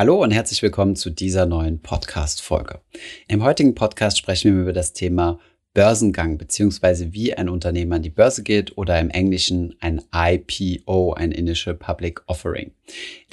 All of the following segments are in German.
Hallo und herzlich willkommen zu dieser neuen Podcast-Folge. Im heutigen Podcast sprechen wir über das Thema Börsengang beziehungsweise wie ein Unternehmen an die Börse geht oder im Englischen ein IPO, ein Initial Public Offering.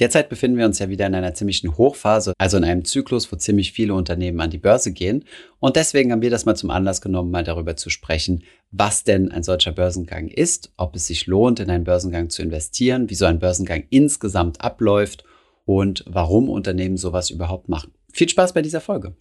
Derzeit befinden wir uns ja wieder in einer ziemlichen Hochphase, also in einem Zyklus, wo ziemlich viele Unternehmen an die Börse gehen. Und deswegen haben wir das mal zum Anlass genommen, mal darüber zu sprechen, was denn ein solcher Börsengang ist, ob es sich lohnt, in einen Börsengang zu investieren, wie so ein Börsengang insgesamt abläuft und warum Unternehmen sowas überhaupt machen. Viel Spaß bei dieser Folge.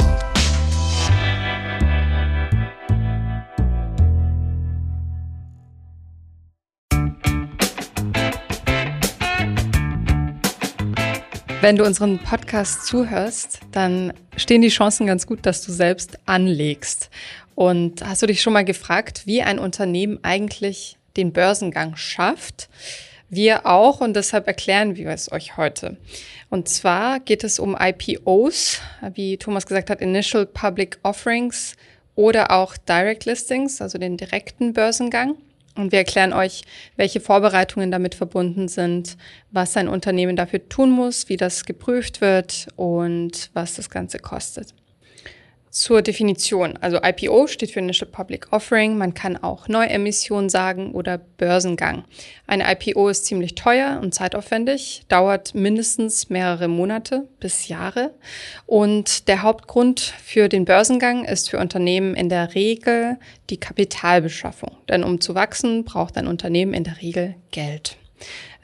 Wenn du unseren Podcast zuhörst, dann stehen die Chancen ganz gut, dass du selbst anlegst. Und hast du dich schon mal gefragt, wie ein Unternehmen eigentlich den Börsengang schafft? Wir auch und deshalb erklären wir es euch heute. Und zwar geht es um IPOs, wie Thomas gesagt hat, Initial Public Offerings oder auch Direct Listings, also den direkten Börsengang. Und wir erklären euch, welche Vorbereitungen damit verbunden sind, was ein Unternehmen dafür tun muss, wie das geprüft wird und was das Ganze kostet. Zur Definition. Also IPO steht für Initial Public Offering. Man kann auch Neuemission sagen oder Börsengang. Eine IPO ist ziemlich teuer und zeitaufwendig, dauert mindestens mehrere Monate bis Jahre. Und der Hauptgrund für den Börsengang ist für Unternehmen in der Regel die Kapitalbeschaffung. Denn um zu wachsen, braucht ein Unternehmen in der Regel Geld.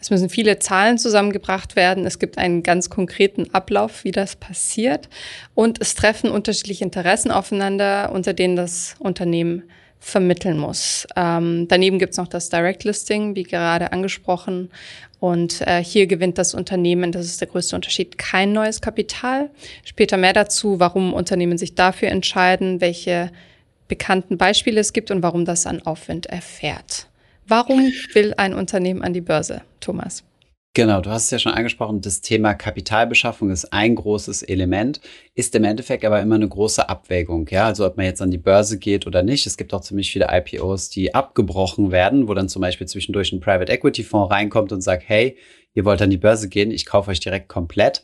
Es müssen viele Zahlen zusammengebracht werden. Es gibt einen ganz konkreten Ablauf, wie das passiert. Und es treffen unterschiedliche Interessen aufeinander, unter denen das Unternehmen vermitteln muss. Ähm, daneben gibt es noch das Direct Listing, wie gerade angesprochen. Und äh, hier gewinnt das Unternehmen, das ist der größte Unterschied, kein neues Kapital. Später mehr dazu, warum Unternehmen sich dafür entscheiden, welche bekannten Beispiele es gibt und warum das an Aufwind erfährt. Warum will ein Unternehmen an die Börse, Thomas? Genau, du hast es ja schon angesprochen, das Thema Kapitalbeschaffung ist ein großes Element, ist im Endeffekt aber immer eine große Abwägung, ja, also ob man jetzt an die Börse geht oder nicht. Es gibt auch ziemlich viele IPOs, die abgebrochen werden, wo dann zum Beispiel zwischendurch ein Private Equity Fonds reinkommt und sagt, hey, ihr wollt an die Börse gehen, ich kaufe euch direkt komplett.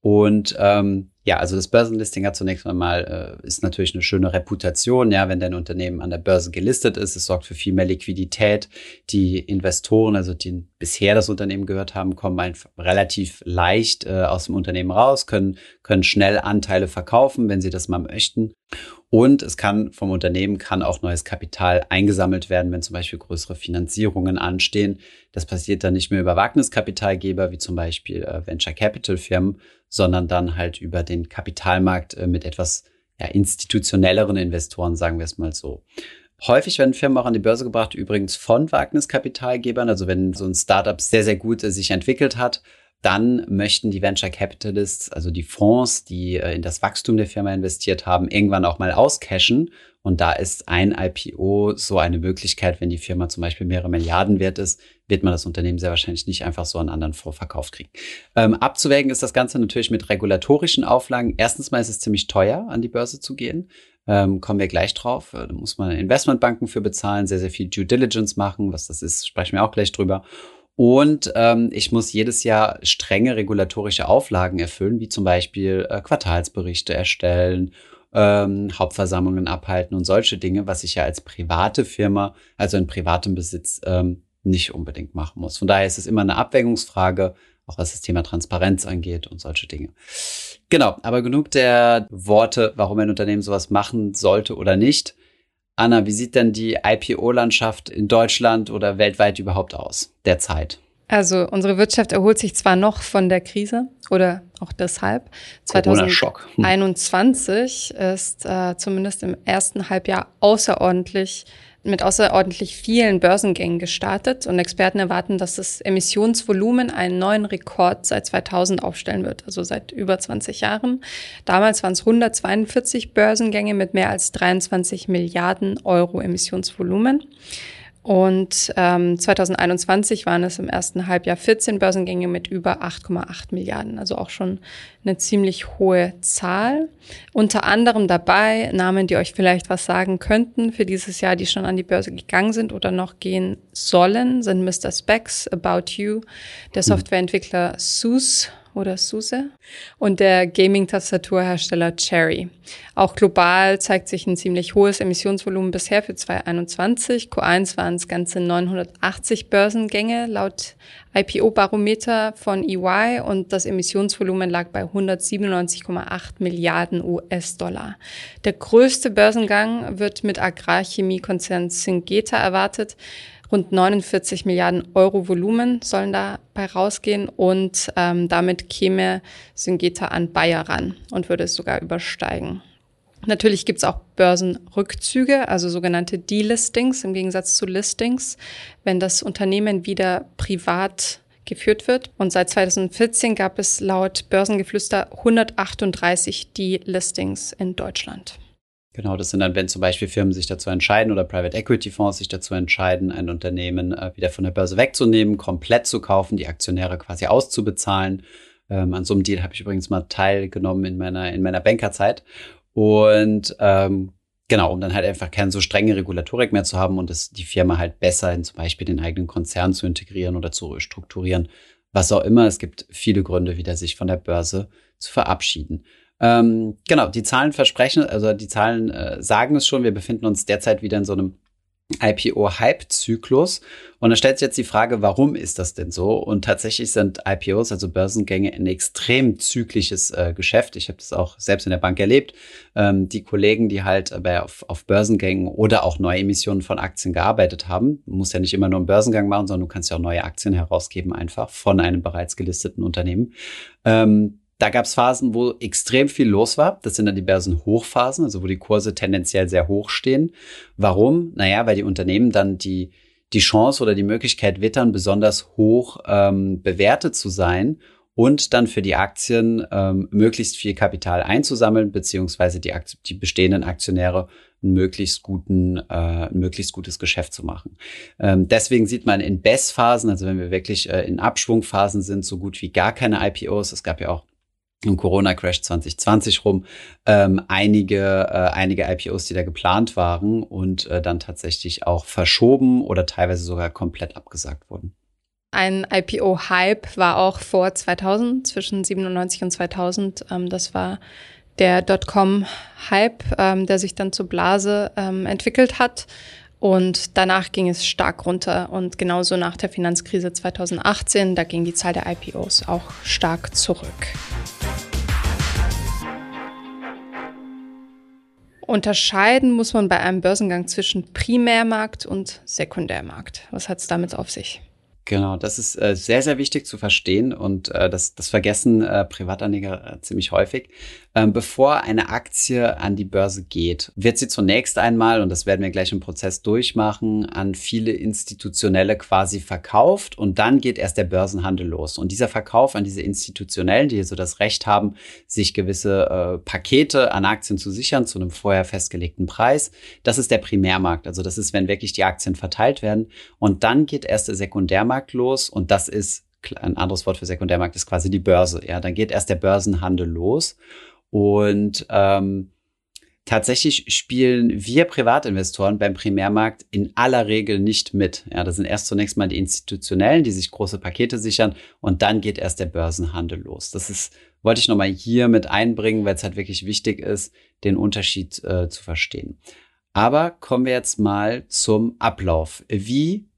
Und ähm, ja, also das Börsenlisting hat zunächst einmal äh, ist natürlich eine schöne Reputation, ja, wenn dein Unternehmen an der Börse gelistet ist. Es sorgt für viel mehr Liquidität. Die Investoren, also die bisher das Unternehmen gehört haben, kommen relativ leicht äh, aus dem Unternehmen raus, können können schnell Anteile verkaufen, wenn sie das mal möchten. Und es kann vom Unternehmen kann auch neues Kapital eingesammelt werden, wenn zum Beispiel größere Finanzierungen anstehen. Das passiert dann nicht mehr über Wagniskapitalgeber wie zum Beispiel äh, Venture Capital Firmen, sondern dann halt über den Kapitalmarkt äh, mit etwas ja, institutionelleren Investoren, sagen wir es mal so. Häufig werden Firmen auch an die Börse gebracht, übrigens von Wagniskapitalgebern. Also wenn so ein Startup sehr, sehr gut äh, sich entwickelt hat, dann möchten die Venture Capitalists, also die Fonds, die äh, in das Wachstum der Firma investiert haben, irgendwann auch mal auscashen. Und da ist ein IPO so eine Möglichkeit, wenn die Firma zum Beispiel mehrere Milliarden wert ist, wird man das Unternehmen sehr wahrscheinlich nicht einfach so an anderen vorverkauft kriegen. Ähm, abzuwägen ist das Ganze natürlich mit regulatorischen Auflagen. Erstens mal ist es ziemlich teuer, an die Börse zu gehen. Ähm, kommen wir gleich drauf. Da muss man Investmentbanken für bezahlen, sehr, sehr viel Due Diligence machen. Was das ist, sprechen wir auch gleich drüber. Und ähm, ich muss jedes Jahr strenge regulatorische Auflagen erfüllen, wie zum Beispiel äh, Quartalsberichte erstellen, ähm, Hauptversammlungen abhalten und solche Dinge, was ich ja als private Firma, also in privatem Besitz, ähm, nicht unbedingt machen muss. Von daher ist es immer eine Abwägungsfrage, auch was das Thema Transparenz angeht und solche Dinge. Genau, aber genug der Worte, warum ein Unternehmen sowas machen sollte oder nicht. Anna, wie sieht denn die IPO-Landschaft in Deutschland oder weltweit überhaupt aus derzeit? Also unsere Wirtschaft erholt sich zwar noch von der Krise oder auch deshalb. 2021 hm. ist äh, zumindest im ersten Halbjahr außerordentlich mit außerordentlich vielen Börsengängen gestartet und Experten erwarten, dass das Emissionsvolumen einen neuen Rekord seit 2000 aufstellen wird, also seit über 20 Jahren. Damals waren es 142 Börsengänge mit mehr als 23 Milliarden Euro Emissionsvolumen. Und ähm, 2021 waren es im ersten Halbjahr 14 Börsengänge mit über 8,8 Milliarden, also auch schon eine ziemlich hohe Zahl. Unter anderem dabei Namen, die euch vielleicht was sagen könnten für dieses Jahr, die schon an die Börse gegangen sind oder noch gehen sollen, sind Mr. Specs, About You, der hm. Softwareentwickler SUSE oder SUSE und der Gaming-Tastaturhersteller Cherry. Auch global zeigt sich ein ziemlich hohes Emissionsvolumen bisher für 2021. Q1 waren es ganze 980 Börsengänge laut IPO-Barometer von EY und das Emissionsvolumen lag bei 197,8 Milliarden US-Dollar. Der größte Börsengang wird mit Agrarchemiekonzern Syngenta erwartet. Rund 49 Milliarden Euro Volumen sollen dabei rausgehen und ähm, damit käme Syngenta an Bayer ran und würde es sogar übersteigen. Natürlich gibt es auch Börsenrückzüge, also sogenannte Delistings im Gegensatz zu Listings, wenn das Unternehmen wieder privat geführt wird. Und seit 2014 gab es laut Börsengeflüster 138 Delistings in Deutschland. Genau, das sind dann, wenn zum Beispiel Firmen sich dazu entscheiden oder Private Equity Fonds sich dazu entscheiden, ein Unternehmen äh, wieder von der Börse wegzunehmen, komplett zu kaufen, die Aktionäre quasi auszubezahlen. Ähm, an so einem Deal habe ich übrigens mal teilgenommen in meiner, in meiner Bankerzeit. Und ähm, genau, um dann halt einfach keine so strenge Regulatorik mehr zu haben und es die Firma halt besser in zum Beispiel den eigenen Konzern zu integrieren oder zu strukturieren. Was auch immer. Es gibt viele Gründe, wieder sich von der Börse zu verabschieden. Ähm, genau, die Zahlen versprechen, also die Zahlen äh, sagen es schon, wir befinden uns derzeit wieder in so einem IPO-Hype-Zyklus. Und da stellt sich jetzt die Frage, warum ist das denn so? Und tatsächlich sind IPOs, also Börsengänge, ein extrem zyklisches äh, Geschäft. Ich habe das auch selbst in der Bank erlebt. Ähm, die Kollegen, die halt bei, auf, auf Börsengängen oder auch Neuemissionen von Aktien gearbeitet haben, muss ja nicht immer nur einen Börsengang machen, sondern du kannst ja auch neue Aktien herausgeben, einfach von einem bereits gelisteten Unternehmen. Ähm, da gab es Phasen, wo extrem viel los war. Das sind dann die Börsenhochphasen, also wo die Kurse tendenziell sehr hoch stehen. Warum? Naja, weil die Unternehmen dann die, die Chance oder die Möglichkeit wittern, besonders hoch ähm, bewertet zu sein und dann für die Aktien ähm, möglichst viel Kapital einzusammeln, beziehungsweise die, die bestehenden Aktionäre einen möglichst guten, äh, ein möglichst gutes Geschäft zu machen. Ähm, deswegen sieht man in Bestphasen, also wenn wir wirklich äh, in Abschwungphasen sind, so gut wie gar keine IPOs. Es gab ja auch im Corona-Crash 2020 rum ähm, einige, äh, einige IPOs, die da geplant waren und äh, dann tatsächlich auch verschoben oder teilweise sogar komplett abgesagt wurden. Ein IPO-Hype war auch vor 2000, zwischen 97 und 2000. Ähm, das war der Dotcom-Hype, ähm, der sich dann zur Blase ähm, entwickelt hat. Und danach ging es stark runter. Und genauso nach der Finanzkrise 2018, da ging die Zahl der IPOs auch stark zurück. Unterscheiden muss man bei einem Börsengang zwischen Primärmarkt und Sekundärmarkt. Was hat es damit auf sich? Genau, das ist äh, sehr, sehr wichtig zu verstehen und äh, das, das vergessen äh, Privatanleger äh, ziemlich häufig. Ähm, bevor eine Aktie an die Börse geht, wird sie zunächst einmal, und das werden wir gleich im Prozess durchmachen, an viele Institutionelle quasi verkauft und dann geht erst der Börsenhandel los. Und dieser Verkauf an diese Institutionellen, die so das Recht haben, sich gewisse äh, Pakete an Aktien zu sichern zu einem vorher festgelegten Preis, das ist der Primärmarkt. Also das ist, wenn wirklich die Aktien verteilt werden. Und dann geht erst der Sekundärmarkt los und das ist ein anderes Wort für Sekundärmarkt ist quasi die Börse. Ja, dann geht erst der Börsenhandel los. Und ähm, tatsächlich spielen wir Privatinvestoren beim Primärmarkt in aller Regel nicht mit. Ja, das sind erst zunächst mal die Institutionellen, die sich große Pakete sichern und dann geht erst der Börsenhandel los. Das ist, wollte ich nochmal hier mit einbringen, weil es halt wirklich wichtig ist, den Unterschied äh, zu verstehen. Aber kommen wir jetzt mal zum Ablauf. Wie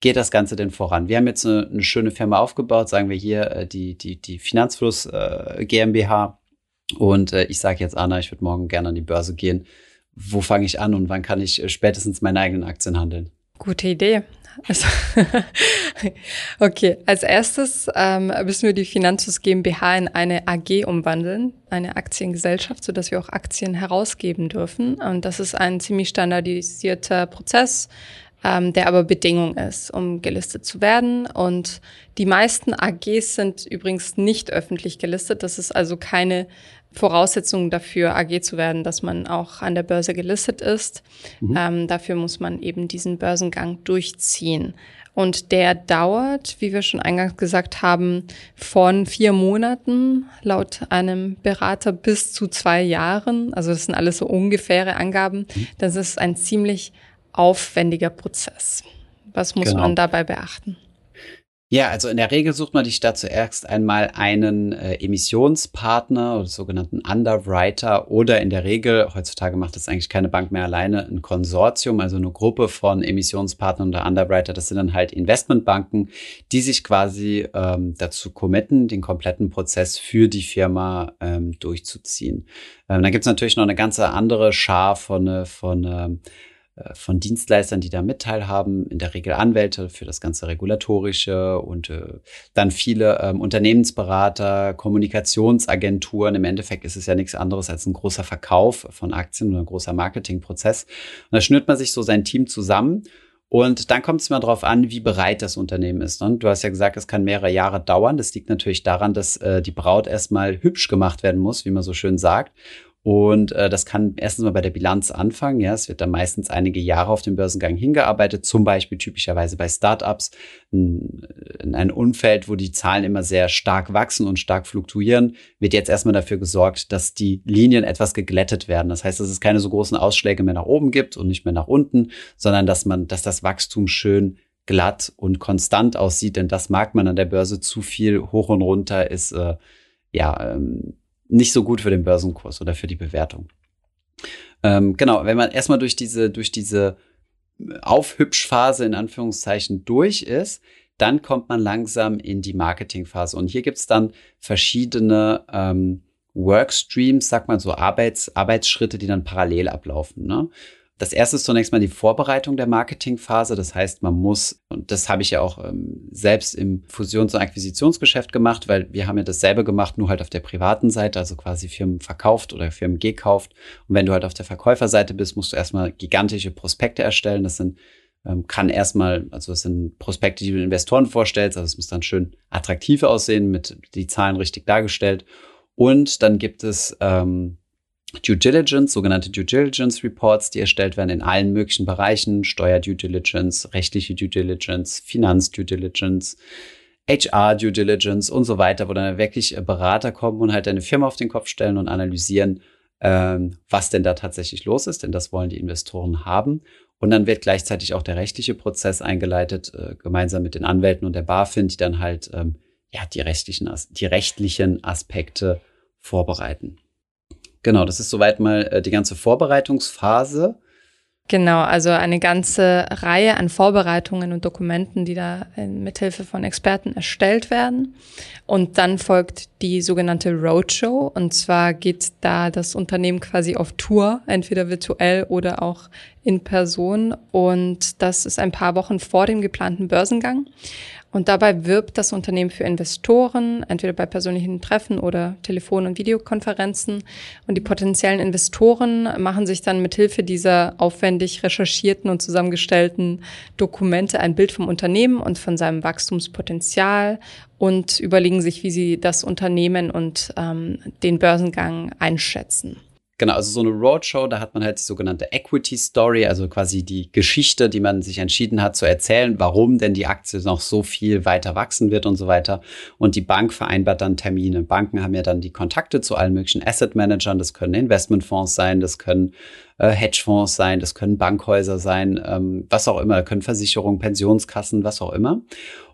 geht das Ganze denn voran? Wir haben jetzt eine, eine schöne Firma aufgebaut, sagen wir hier äh, die, die, die Finanzfluss äh, GmbH und äh, ich sage jetzt, Anna, ich würde morgen gerne an die Börse gehen. Wo fange ich an und wann kann ich äh, spätestens meine eigenen Aktien handeln? Gute Idee. Also, okay, als erstes ähm, müssen wir die Finanzus GmbH in eine AG umwandeln, eine Aktiengesellschaft, sodass wir auch Aktien herausgeben dürfen. Und das ist ein ziemlich standardisierter Prozess ähm, der aber Bedingung ist, um gelistet zu werden. Und die meisten AGs sind übrigens nicht öffentlich gelistet. Das ist also keine Voraussetzung dafür, AG zu werden, dass man auch an der Börse gelistet ist. Mhm. Ähm, dafür muss man eben diesen Börsengang durchziehen. Und der dauert, wie wir schon eingangs gesagt haben, von vier Monaten laut einem Berater bis zu zwei Jahren. Also das sind alles so ungefähre Angaben. Mhm. Das ist ein ziemlich aufwendiger Prozess. Was muss genau. man dabei beachten? Ja, also in der Regel sucht man sich da zuerst einmal einen äh, Emissionspartner oder sogenannten Underwriter oder in der Regel, heutzutage macht das eigentlich keine Bank mehr alleine, ein Konsortium, also eine Gruppe von Emissionspartnern oder Underwriter. Das sind dann halt Investmentbanken, die sich quasi ähm, dazu committen, den kompletten Prozess für die Firma ähm, durchzuziehen. Ähm, dann gibt es natürlich noch eine ganze andere Schar von, äh, von ähm, äh, von Dienstleistern, die da mit teilhaben, in der Regel Anwälte für das ganze Regulatorische und äh, dann viele ähm, Unternehmensberater, Kommunikationsagenturen. Im Endeffekt ist es ja nichts anderes als ein großer Verkauf von Aktien oder ein großer Marketingprozess. Und da schnürt man sich so sein Team zusammen. Und dann kommt es mal darauf an, wie bereit das Unternehmen ist. Und du hast ja gesagt, es kann mehrere Jahre dauern. Das liegt natürlich daran, dass äh, die Braut erstmal hübsch gemacht werden muss, wie man so schön sagt. Und äh, das kann erstens mal bei der Bilanz anfangen. Ja, es wird dann meistens einige Jahre auf dem Börsengang hingearbeitet, zum Beispiel typischerweise bei Startups, in, in ein Umfeld, wo die Zahlen immer sehr stark wachsen und stark fluktuieren, wird jetzt erstmal dafür gesorgt, dass die Linien etwas geglättet werden. Das heißt, dass es keine so großen Ausschläge mehr nach oben gibt und nicht mehr nach unten, sondern dass man, dass das Wachstum schön glatt und konstant aussieht, denn das mag man an der Börse zu viel hoch und runter ist äh, ja ähm, nicht so gut für den Börsenkurs oder für die Bewertung. Ähm, genau, wenn man erstmal durch diese, durch diese Aufhübschphase in Anführungszeichen durch ist, dann kommt man langsam in die Marketingphase. Und hier gibt's dann verschiedene ähm, Workstreams, sagt man so, Arbeits, Arbeitsschritte, die dann parallel ablaufen. Ne? Das erste ist zunächst mal die Vorbereitung der Marketingphase. Das heißt, man muss, und das habe ich ja auch ähm, selbst im Fusions- und Akquisitionsgeschäft gemacht, weil wir haben ja dasselbe gemacht, nur halt auf der privaten Seite, also quasi Firmen verkauft oder Firmen gekauft. Und wenn du halt auf der Verkäuferseite bist, musst du erstmal gigantische Prospekte erstellen. Das sind ähm, kann erstmal, also das sind Prospekte, die du Investoren vorstellst, also es muss dann schön attraktiv aussehen, mit die Zahlen richtig dargestellt. Und dann gibt es ähm, Due Diligence, sogenannte Due Diligence Reports, die erstellt werden in allen möglichen Bereichen, Steuer Due Diligence, rechtliche Due Diligence, Finanz Due Diligence, HR Due Diligence und so weiter, wo dann wirklich Berater kommen und halt eine Firma auf den Kopf stellen und analysieren, ähm, was denn da tatsächlich los ist, denn das wollen die Investoren haben. Und dann wird gleichzeitig auch der rechtliche Prozess eingeleitet, äh, gemeinsam mit den Anwälten und der BaFin, die dann halt ähm, ja die rechtlichen, die rechtlichen Aspekte vorbereiten. Genau, das ist soweit mal äh, die ganze Vorbereitungsphase. Genau, also eine ganze Reihe an Vorbereitungen und Dokumenten, die da mithilfe von Experten erstellt werden. Und dann folgt die sogenannte Roadshow. Und zwar geht da das Unternehmen quasi auf Tour, entweder virtuell oder auch in Person. Und das ist ein paar Wochen vor dem geplanten Börsengang. Und dabei wirbt das Unternehmen für Investoren, entweder bei persönlichen Treffen oder Telefon- und Videokonferenzen. Und die potenziellen Investoren machen sich dann mit Hilfe dieser aufwendig recherchierten und zusammengestellten Dokumente ein Bild vom Unternehmen und von seinem Wachstumspotenzial und überlegen sich, wie sie das Unternehmen und ähm, den Börsengang einschätzen. Genau, also so eine Roadshow, da hat man halt die sogenannte Equity Story, also quasi die Geschichte, die man sich entschieden hat zu erzählen, warum denn die Aktie noch so viel weiter wachsen wird und so weiter. Und die Bank vereinbart dann Termine. Banken haben ja dann die Kontakte zu allen möglichen Asset Managern, das können Investmentfonds sein, das können äh, Hedgefonds sein, das können Bankhäuser sein, ähm, was auch immer, können Versicherungen, Pensionskassen, was auch immer.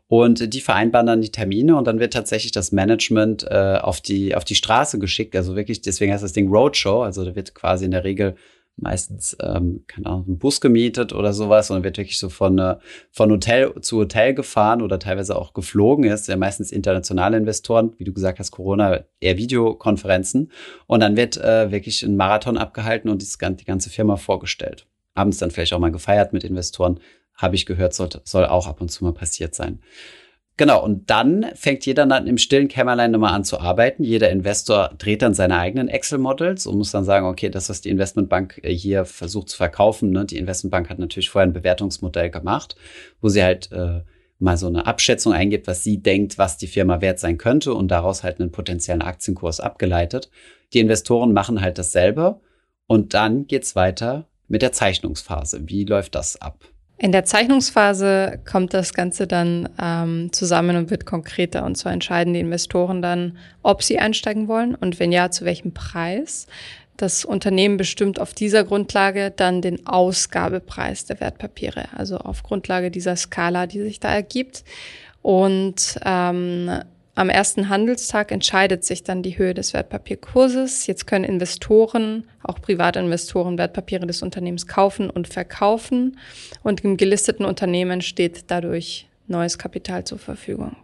Und die vereinbaren dann die Termine und dann wird tatsächlich das Management äh, auf, die, auf die Straße geschickt. Also wirklich, deswegen heißt das Ding Roadshow. Also da wird quasi in der Regel meistens, ähm, keine Ahnung, ein Bus gemietet oder sowas und dann wird wirklich so von, äh, von Hotel zu Hotel gefahren oder teilweise auch geflogen. ist ja meistens internationale Investoren, wie du gesagt hast, Corona, eher Videokonferenzen. Und dann wird äh, wirklich ein Marathon abgehalten und die ganze Firma vorgestellt. Abends dann vielleicht auch mal gefeiert mit Investoren habe ich gehört, soll, soll auch ab und zu mal passiert sein. Genau, und dann fängt jeder dann im stillen Kämmerlein nochmal an zu arbeiten. Jeder Investor dreht dann seine eigenen Excel-Models und muss dann sagen, okay, das, was die Investmentbank äh, hier versucht zu verkaufen, ne, die Investmentbank hat natürlich vorher ein Bewertungsmodell gemacht, wo sie halt äh, mal so eine Abschätzung eingibt, was sie denkt, was die Firma wert sein könnte und daraus halt einen potenziellen Aktienkurs abgeleitet. Die Investoren machen halt dasselbe und dann geht's weiter mit der Zeichnungsphase. Wie läuft das ab? In der Zeichnungsphase kommt das Ganze dann ähm, zusammen und wird konkreter. Und zwar entscheiden die Investoren dann, ob sie einsteigen wollen und wenn ja, zu welchem Preis. Das Unternehmen bestimmt auf dieser Grundlage dann den Ausgabepreis der Wertpapiere, also auf Grundlage dieser Skala, die sich da ergibt. Und ähm, am ersten Handelstag entscheidet sich dann die Höhe des Wertpapierkurses. Jetzt können Investoren, auch Privatinvestoren, Wertpapiere des Unternehmens kaufen und verkaufen. Und im gelisteten Unternehmen steht dadurch neues Kapital zur Verfügung.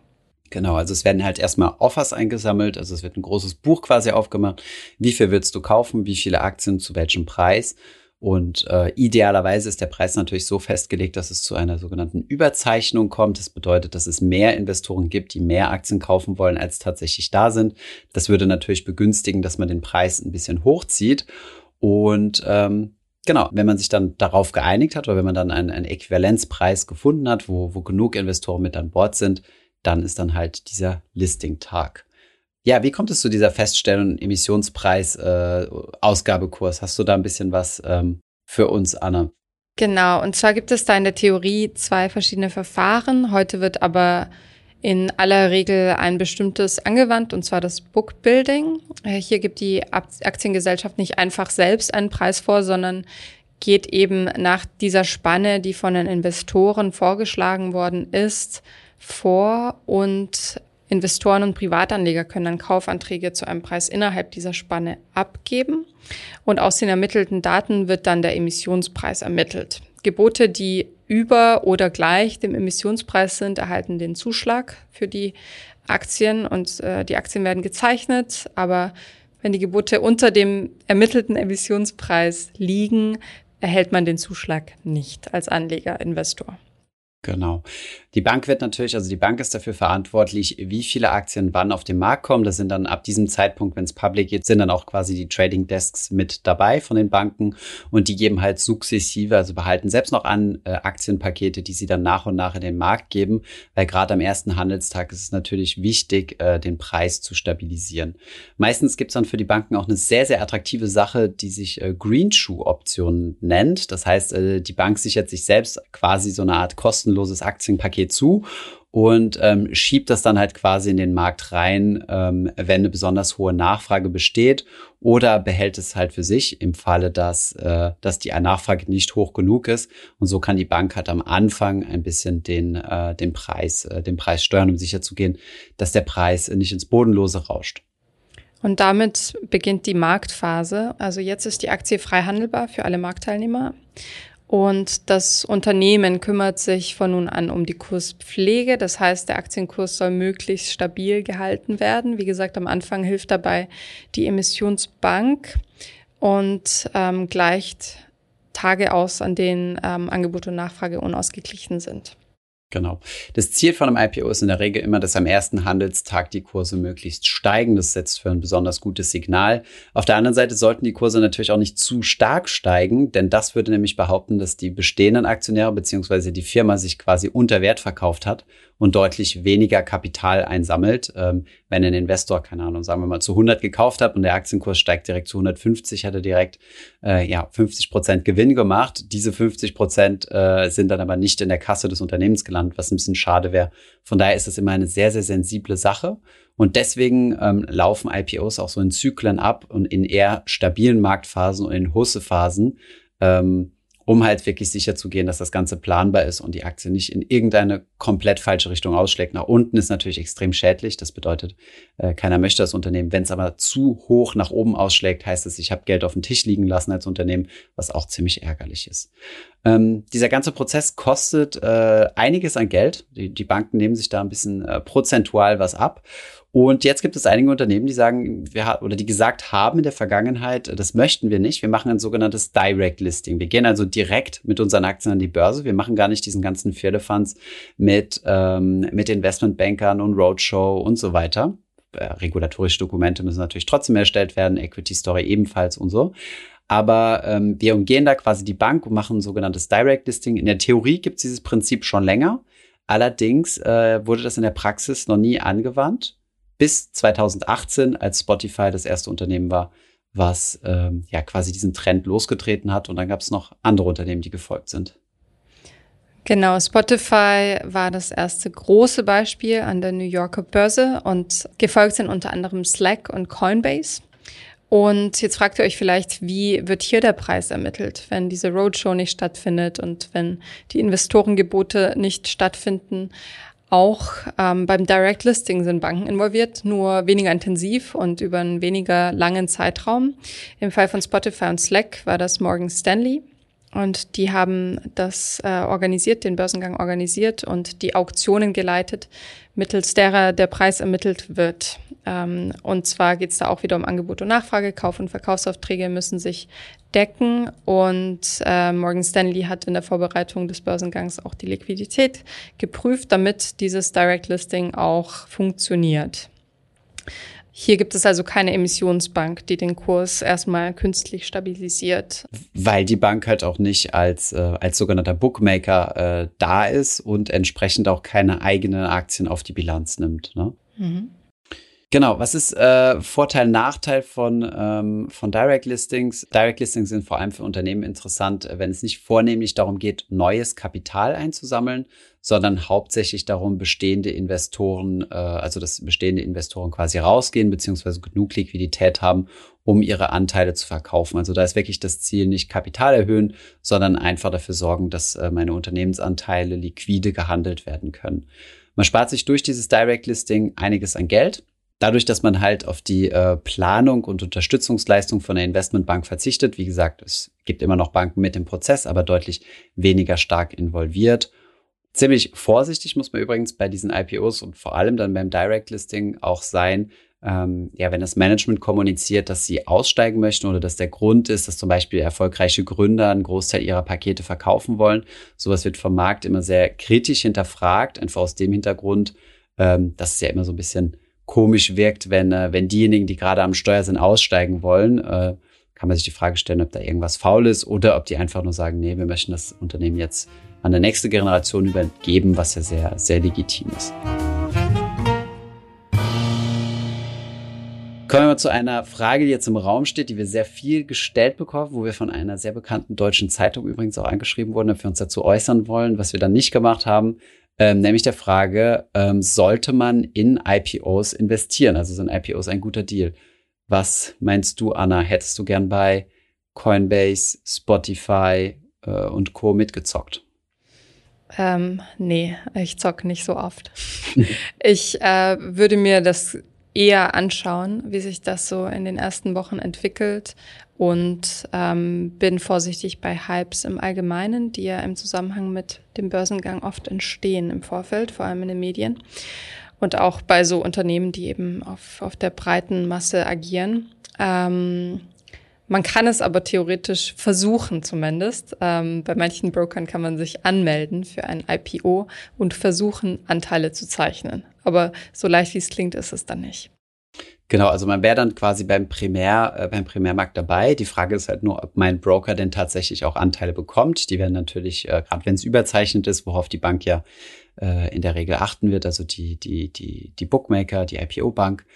Genau, also es werden halt erstmal Offers eingesammelt, also es wird ein großes Buch quasi aufgemacht. Wie viel willst du kaufen? Wie viele Aktien? Zu welchem Preis? Und äh, idealerweise ist der Preis natürlich so festgelegt, dass es zu einer sogenannten Überzeichnung kommt. Das bedeutet, dass es mehr Investoren gibt, die mehr Aktien kaufen wollen, als tatsächlich da sind. Das würde natürlich begünstigen, dass man den Preis ein bisschen hochzieht. Und ähm, genau, wenn man sich dann darauf geeinigt hat oder wenn man dann einen, einen Äquivalenzpreis gefunden hat, wo, wo genug Investoren mit an Bord sind, dann ist dann halt dieser Listing-Tag. Ja, wie kommt es zu dieser Feststellung Emissionspreis äh, Ausgabekurs? Hast du da ein bisschen was ähm, für uns, Anna? Genau, und zwar gibt es da in der Theorie zwei verschiedene Verfahren. Heute wird aber in aller Regel ein bestimmtes angewandt, und zwar das Bookbuilding. Äh, hier gibt die Aktiengesellschaft nicht einfach selbst einen Preis vor, sondern geht eben nach dieser Spanne, die von den Investoren vorgeschlagen worden ist, vor und Investoren und Privatanleger können dann Kaufanträge zu einem Preis innerhalb dieser Spanne abgeben und aus den ermittelten Daten wird dann der Emissionspreis ermittelt. Gebote, die über oder gleich dem Emissionspreis sind, erhalten den Zuschlag für die Aktien und äh, die Aktien werden gezeichnet, aber wenn die Gebote unter dem ermittelten Emissionspreis liegen, erhält man den Zuschlag nicht als Anleger, Investor. Genau. Die Bank wird natürlich, also die Bank ist dafür verantwortlich, wie viele Aktien wann auf den Markt kommen. Das sind dann ab diesem Zeitpunkt, wenn es public geht, sind dann auch quasi die Trading Desks mit dabei von den Banken und die geben halt sukzessive, also behalten selbst noch an äh, Aktienpakete, die sie dann nach und nach in den Markt geben, weil gerade am ersten Handelstag ist es natürlich wichtig, äh, den Preis zu stabilisieren. Meistens gibt es dann für die Banken auch eine sehr, sehr attraktive Sache, die sich äh, Green Shoe Option nennt. Das heißt, äh, die Bank sichert sich selbst quasi so eine Art kostenloses Aktienpaket Paket zu und ähm, schiebt das dann halt quasi in den Markt rein, ähm, wenn eine besonders hohe Nachfrage besteht oder behält es halt für sich im Falle, dass, äh, dass die Nachfrage nicht hoch genug ist. Und so kann die Bank halt am Anfang ein bisschen den, äh, den Preis, äh, den Preis steuern, um sicherzugehen, dass der Preis nicht ins Bodenlose rauscht. Und damit beginnt die Marktphase. Also jetzt ist die Aktie frei handelbar für alle Marktteilnehmer. Und das Unternehmen kümmert sich von nun an um die Kurspflege. Das heißt, der Aktienkurs soll möglichst stabil gehalten werden. Wie gesagt, am Anfang hilft dabei die Emissionsbank und ähm, gleicht Tage aus, an denen ähm, Angebot und Nachfrage unausgeglichen sind. Genau. Das Ziel von einem IPO ist in der Regel immer, dass am ersten Handelstag die Kurse möglichst steigen. Das setzt für ein besonders gutes Signal. Auf der anderen Seite sollten die Kurse natürlich auch nicht zu stark steigen, denn das würde nämlich behaupten, dass die bestehenden Aktionäre bzw. die Firma sich quasi unter Wert verkauft hat und deutlich weniger Kapital einsammelt. Ähm, wenn ein Investor, keine Ahnung, sagen wir mal zu 100 gekauft hat und der Aktienkurs steigt direkt zu 150, hat er direkt äh, ja 50 Prozent Gewinn gemacht. Diese 50 Prozent äh, sind dann aber nicht in der Kasse des Unternehmens gelandet, was ein bisschen schade wäre. Von daher ist es immer eine sehr, sehr sensible Sache. Und deswegen ähm, laufen IPOs auch so in Zyklen ab und in eher stabilen Marktphasen und in Hussephasen. Ähm, um halt wirklich sicher zu gehen, dass das Ganze planbar ist und die Aktie nicht in irgendeine komplett falsche Richtung ausschlägt. Nach unten ist natürlich extrem schädlich. Das bedeutet, äh, keiner möchte das Unternehmen. Wenn es aber zu hoch nach oben ausschlägt, heißt es, ich habe Geld auf dem Tisch liegen lassen als Unternehmen, was auch ziemlich ärgerlich ist. Ähm, dieser ganze Prozess kostet äh, einiges an Geld. Die, die Banken nehmen sich da ein bisschen äh, prozentual was ab. Und jetzt gibt es einige Unternehmen, die sagen, wir oder die gesagt haben in der Vergangenheit, das möchten wir nicht. Wir machen ein sogenanntes Direct Listing. Wir gehen also direkt mit unseren Aktien an die Börse. Wir machen gar nicht diesen ganzen Firlefanz mit, ähm, mit Investmentbankern und Roadshow und so weiter. Äh, regulatorische Dokumente müssen natürlich trotzdem erstellt werden, Equity Story ebenfalls und so. Aber ähm, wir umgehen da quasi die Bank und machen ein sogenanntes Direct Listing. In der Theorie gibt es dieses Prinzip schon länger. Allerdings äh, wurde das in der Praxis noch nie angewandt bis 2018, als Spotify das erste Unternehmen war, was ähm, ja quasi diesen Trend losgetreten hat. Und dann gab es noch andere Unternehmen, die gefolgt sind. Genau, Spotify war das erste große Beispiel an der New Yorker Börse und gefolgt sind unter anderem Slack und Coinbase. Und jetzt fragt ihr euch vielleicht, wie wird hier der Preis ermittelt, wenn diese Roadshow nicht stattfindet und wenn die Investorengebote nicht stattfinden? Auch ähm, beim Direct Listing sind Banken involviert, nur weniger intensiv und über einen weniger langen Zeitraum. Im Fall von Spotify und Slack war das Morgan Stanley. Und die haben das äh, organisiert, den Börsengang organisiert und die Auktionen geleitet, mittels derer der Preis ermittelt wird. Ähm, und zwar geht es da auch wieder um Angebot und Nachfrage. Kauf- und Verkaufsaufträge müssen sich decken. Und äh, Morgan Stanley hat in der Vorbereitung des Börsengangs auch die Liquidität geprüft, damit dieses Direct Listing auch funktioniert. Hier gibt es also keine Emissionsbank, die den Kurs erstmal künstlich stabilisiert. Weil die Bank halt auch nicht als, äh, als sogenannter Bookmaker äh, da ist und entsprechend auch keine eigenen Aktien auf die Bilanz nimmt. Ne? Mhm. Genau, was ist äh, Vorteil, Nachteil von, ähm, von Direct Listings? Direct Listings sind vor allem für Unternehmen interessant, wenn es nicht vornehmlich darum geht, neues Kapital einzusammeln, sondern hauptsächlich darum, bestehende Investoren, äh, also dass bestehende Investoren quasi rausgehen, beziehungsweise genug Liquidität haben, um ihre Anteile zu verkaufen. Also da ist wirklich das Ziel nicht Kapital erhöhen, sondern einfach dafür sorgen, dass äh, meine Unternehmensanteile liquide gehandelt werden können. Man spart sich durch dieses Direct Listing einiges an Geld dadurch, dass man halt auf die äh, Planung und Unterstützungsleistung von der Investmentbank verzichtet, wie gesagt, es gibt immer noch Banken mit dem Prozess, aber deutlich weniger stark involviert. Ziemlich vorsichtig muss man übrigens bei diesen IPOs und vor allem dann beim Direct Listing auch sein, ähm, ja, wenn das Management kommuniziert, dass sie aussteigen möchten oder dass der Grund ist, dass zum Beispiel erfolgreiche Gründer einen Großteil ihrer Pakete verkaufen wollen. Sowas wird vom Markt immer sehr kritisch hinterfragt, einfach aus dem Hintergrund, ähm, dass es ja immer so ein bisschen komisch wirkt, wenn, äh, wenn diejenigen, die gerade am Steuer sind, aussteigen wollen. Äh, kann man sich die Frage stellen, ob da irgendwas faul ist oder ob die einfach nur sagen, nee, wir möchten das Unternehmen jetzt an der nächste Generation übergeben, was ja sehr, sehr legitim ist. Kommen wir mal zu einer Frage, die jetzt im Raum steht, die wir sehr viel gestellt bekommen, wo wir von einer sehr bekannten deutschen Zeitung übrigens auch angeschrieben wurden, ob wir uns dazu äußern wollen, was wir dann nicht gemacht haben ähm, nämlich der Frage, ähm, sollte man in IPOs investieren? Also sind IPOs ein guter Deal? Was meinst du, Anna? Hättest du gern bei Coinbase, Spotify äh, und Co. mitgezockt? Ähm, nee, ich zock nicht so oft. ich äh, würde mir das eher anschauen, wie sich das so in den ersten Wochen entwickelt und ähm, bin vorsichtig bei Hypes im Allgemeinen, die ja im Zusammenhang mit dem Börsengang oft entstehen im Vorfeld, vor allem in den Medien. Und auch bei so Unternehmen, die eben auf, auf der breiten Masse agieren. Ähm, man kann es aber theoretisch versuchen zumindest. Ähm, bei manchen Brokern kann man sich anmelden für ein IPO und versuchen, Anteile zu zeichnen. Aber so leicht wie es klingt, ist es dann nicht. Genau, also man wäre dann quasi beim Primär, äh, beim Primärmarkt dabei. Die Frage ist halt nur, ob mein Broker denn tatsächlich auch Anteile bekommt. Die werden natürlich, äh, gerade wenn es überzeichnet ist, worauf die Bank ja äh, in der Regel achten wird, also die, die, die, die Bookmaker, die IPO-Bank.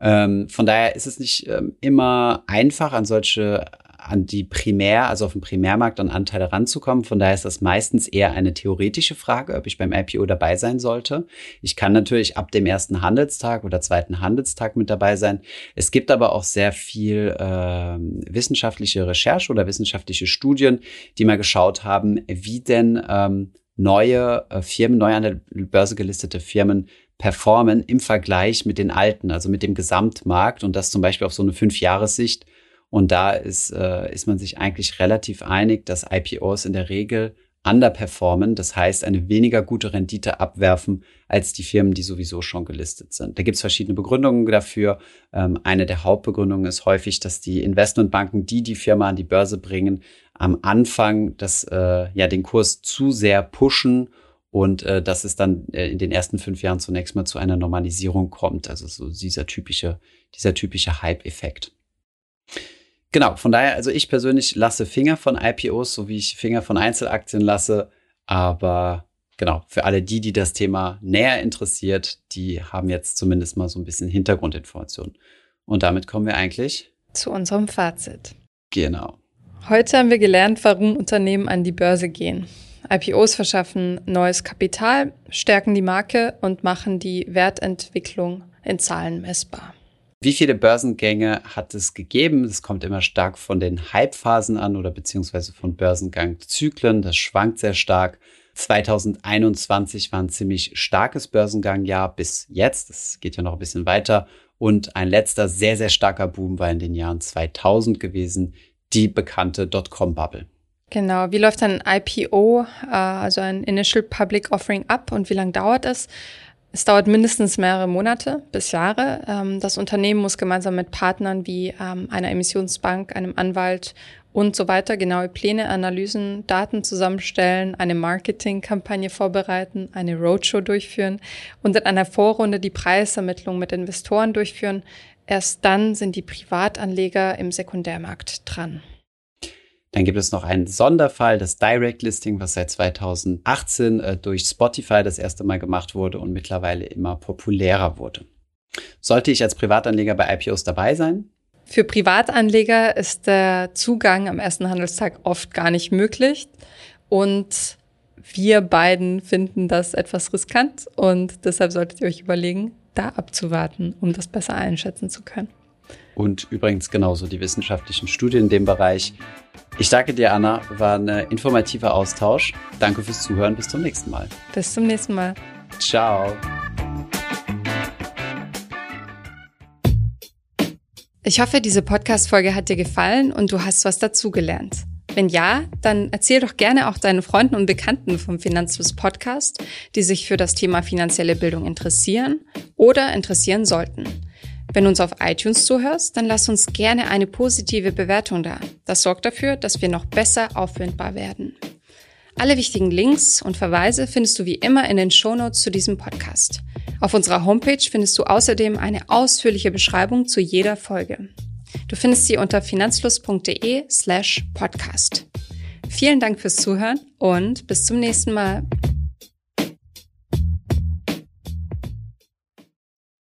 Ähm, von daher ist es nicht ähm, immer einfach, an solche an die Primär, also auf dem Primärmarkt an Anteile ranzukommen. Von daher ist das meistens eher eine theoretische Frage, ob ich beim IPO dabei sein sollte. Ich kann natürlich ab dem ersten Handelstag oder zweiten Handelstag mit dabei sein. Es gibt aber auch sehr viel äh, wissenschaftliche Recherche oder wissenschaftliche Studien, die mal geschaut haben, wie denn ähm, neue äh, Firmen, neu an der Börse gelistete Firmen performen im Vergleich mit den alten, also mit dem Gesamtmarkt und das zum Beispiel auf so eine Fünfjahressicht. Und da ist, äh, ist man sich eigentlich relativ einig, dass IPOs in der Regel underperformen, das heißt eine weniger gute Rendite abwerfen als die Firmen, die sowieso schon gelistet sind. Da gibt es verschiedene Begründungen dafür. Ähm, eine der Hauptbegründungen ist häufig, dass die Investmentbanken, die die Firma an die Börse bringen, am Anfang das, äh, ja, den Kurs zu sehr pushen und äh, dass es dann äh, in den ersten fünf Jahren zunächst mal zu einer Normalisierung kommt. Also so dieser typische, dieser typische Hype-Effekt. Genau, von daher, also ich persönlich lasse Finger von IPOs, so wie ich Finger von Einzelaktien lasse. Aber genau, für alle die, die das Thema näher interessiert, die haben jetzt zumindest mal so ein bisschen Hintergrundinformationen. Und damit kommen wir eigentlich zu unserem Fazit. Genau. Heute haben wir gelernt, warum Unternehmen an die Börse gehen. IPOs verschaffen neues Kapital, stärken die Marke und machen die Wertentwicklung in Zahlen messbar. Wie viele Börsengänge hat es gegeben? Das kommt immer stark von den Hypephasen an oder beziehungsweise von Börsengangzyklen. Das schwankt sehr stark. 2021 war ein ziemlich starkes Börsengangjahr bis jetzt. Es geht ja noch ein bisschen weiter. Und ein letzter sehr, sehr starker Boom war in den Jahren 2000 gewesen, die bekannte Dotcom-Bubble. Genau, wie läuft ein IPO, äh, also ein Initial Public Offering ab und wie lange dauert es? Es dauert mindestens mehrere Monate bis Jahre. Ähm, das Unternehmen muss gemeinsam mit Partnern wie ähm, einer Emissionsbank, einem Anwalt und so weiter genaue Pläne, Analysen, Daten zusammenstellen, eine Marketingkampagne vorbereiten, eine Roadshow durchführen und in einer Vorrunde die Preisermittlung mit Investoren durchführen. Erst dann sind die Privatanleger im Sekundärmarkt dran. Dann gibt es noch einen Sonderfall, das Direct Listing, was seit 2018 äh, durch Spotify das erste Mal gemacht wurde und mittlerweile immer populärer wurde. Sollte ich als Privatanleger bei IPOs dabei sein? Für Privatanleger ist der Zugang am ersten Handelstag oft gar nicht möglich und wir beiden finden das etwas riskant und deshalb solltet ihr euch überlegen, da abzuwarten, um das besser einschätzen zu können. Und übrigens genauso die wissenschaftlichen Studien in dem Bereich. Ich danke dir, Anna. War ein informativer Austausch. Danke fürs Zuhören. Bis zum nächsten Mal. Bis zum nächsten Mal. Ciao. Ich hoffe, diese Podcast-Folge hat dir gefallen und du hast was dazugelernt. Wenn ja, dann erzähl doch gerne auch deinen Freunden und Bekannten vom Finanzfluss Podcast, die sich für das Thema finanzielle Bildung interessieren oder interessieren sollten. Wenn du uns auf iTunes zuhörst, dann lass uns gerne eine positive Bewertung da. Das sorgt dafür, dass wir noch besser auffindbar werden. Alle wichtigen Links und Verweise findest du wie immer in den Shownotes zu diesem Podcast. Auf unserer Homepage findest du außerdem eine ausführliche Beschreibung zu jeder Folge. Du findest sie unter finanzfluss.de slash podcast. Vielen Dank fürs Zuhören und bis zum nächsten Mal.